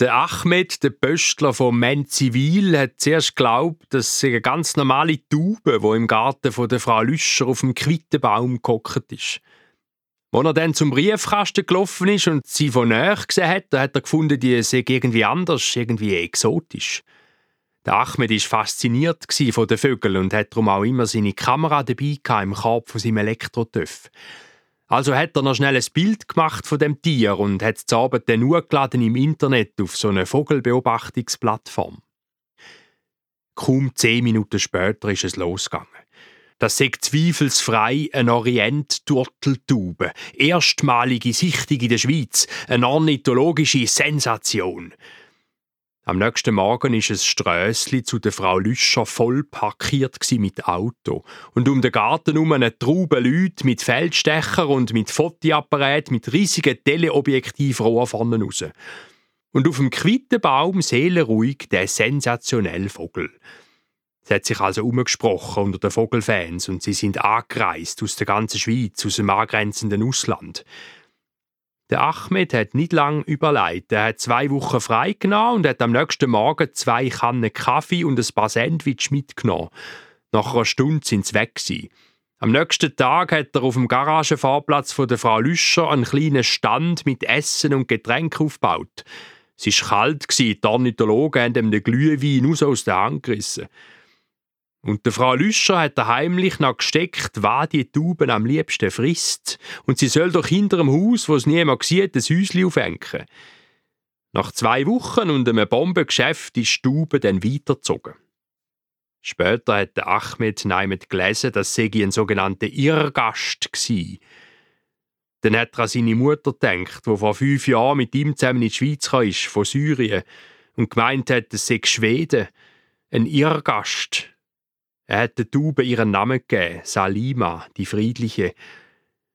Der Ahmed, der Pöstler von Menzivil, hat zuerst geglaubt, dass sie eine ganz normale Taube, die im Garten von der Frau Lüscher auf dem Quittenbaum gehockt ist. Als er dann zum Briefkasten gelaufen ist und sie von näher gesehen hat, hat er gefunden, die sei irgendwie anders, irgendwie exotisch. Der Ahmed war fasziniert von den Vögeln und hat darum auch immer seine Kamera dabei im Korb von seinem Elektrotöff. Also hat er noch schnell ein Bild gemacht von dem Tier und hat es Abend dann hochgeladen im Internet auf so eine Vogelbeobachtungsplattform. Kaum zehn Minuten später ist es losgegangen. Das sei zweifelsfrei eine Orient-Turteltaube. Erstmalige Sichtung in der Schweiz. Eine ornithologische Sensation. Am nächsten Morgen ist es Strössli zu der Frau Lüscher voll parkiert mit Auto und um den Garten herum eine Traube Leute mit Feldstecher und mit Fotoapparat mit riesigen Teleobjektivrohren vorne raus. Und auf dem Quittenbaum seelenruhig der sensationelle Vogel. Es hat sich also umgesprochen unter den Vogelfans und sie sind angereist aus der ganzen Schweiz, aus dem angrenzenden Ausland. Der Ahmed hat nicht lange überlegt. Er hat zwei Wochen frei genommen und hat am nächsten Morgen zwei Kannen Kaffee und ein paar Sandwich mitgenommen. Nach einer Stunde sind sie weg. Am nächsten Tag hat er auf dem Garagenfahrplatz von der Frau Lüscher einen kleinen Stand mit Essen und Getränken aufgebaut. Es war kalt, die Ornithologen haben ihm den Glühwein aus der Hand gerissen. Und der Frau Lüscher hat heimlich noch gesteckt, was die Tauben am liebsten frisst. Und sie soll doch hinter dem Haus, wo es niemand sieht, ein Häuschen aufhängen. Nach zwei Wochen und einem Bombengeschäft ist die Taube dann weitergezogen. Später hat der Ahmed Neimet gelesen, dass sie ein sogenannter Irrgast war. Dann hat er an seine Mutter gedacht, die vor fünf Jahren mit ihm zusammen in die Schweiz kam, von Syrien, und gemeint hat, es sei Schweden, ein Irrgast. Er hat der Taube ihren Namen gegeben, Salima, die Friedliche.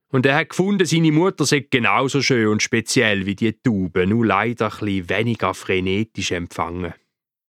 Und er hat gefunden, seine Mutter sei genauso schön und speziell wie die Taube, nur leider ein weniger frenetisch empfangen.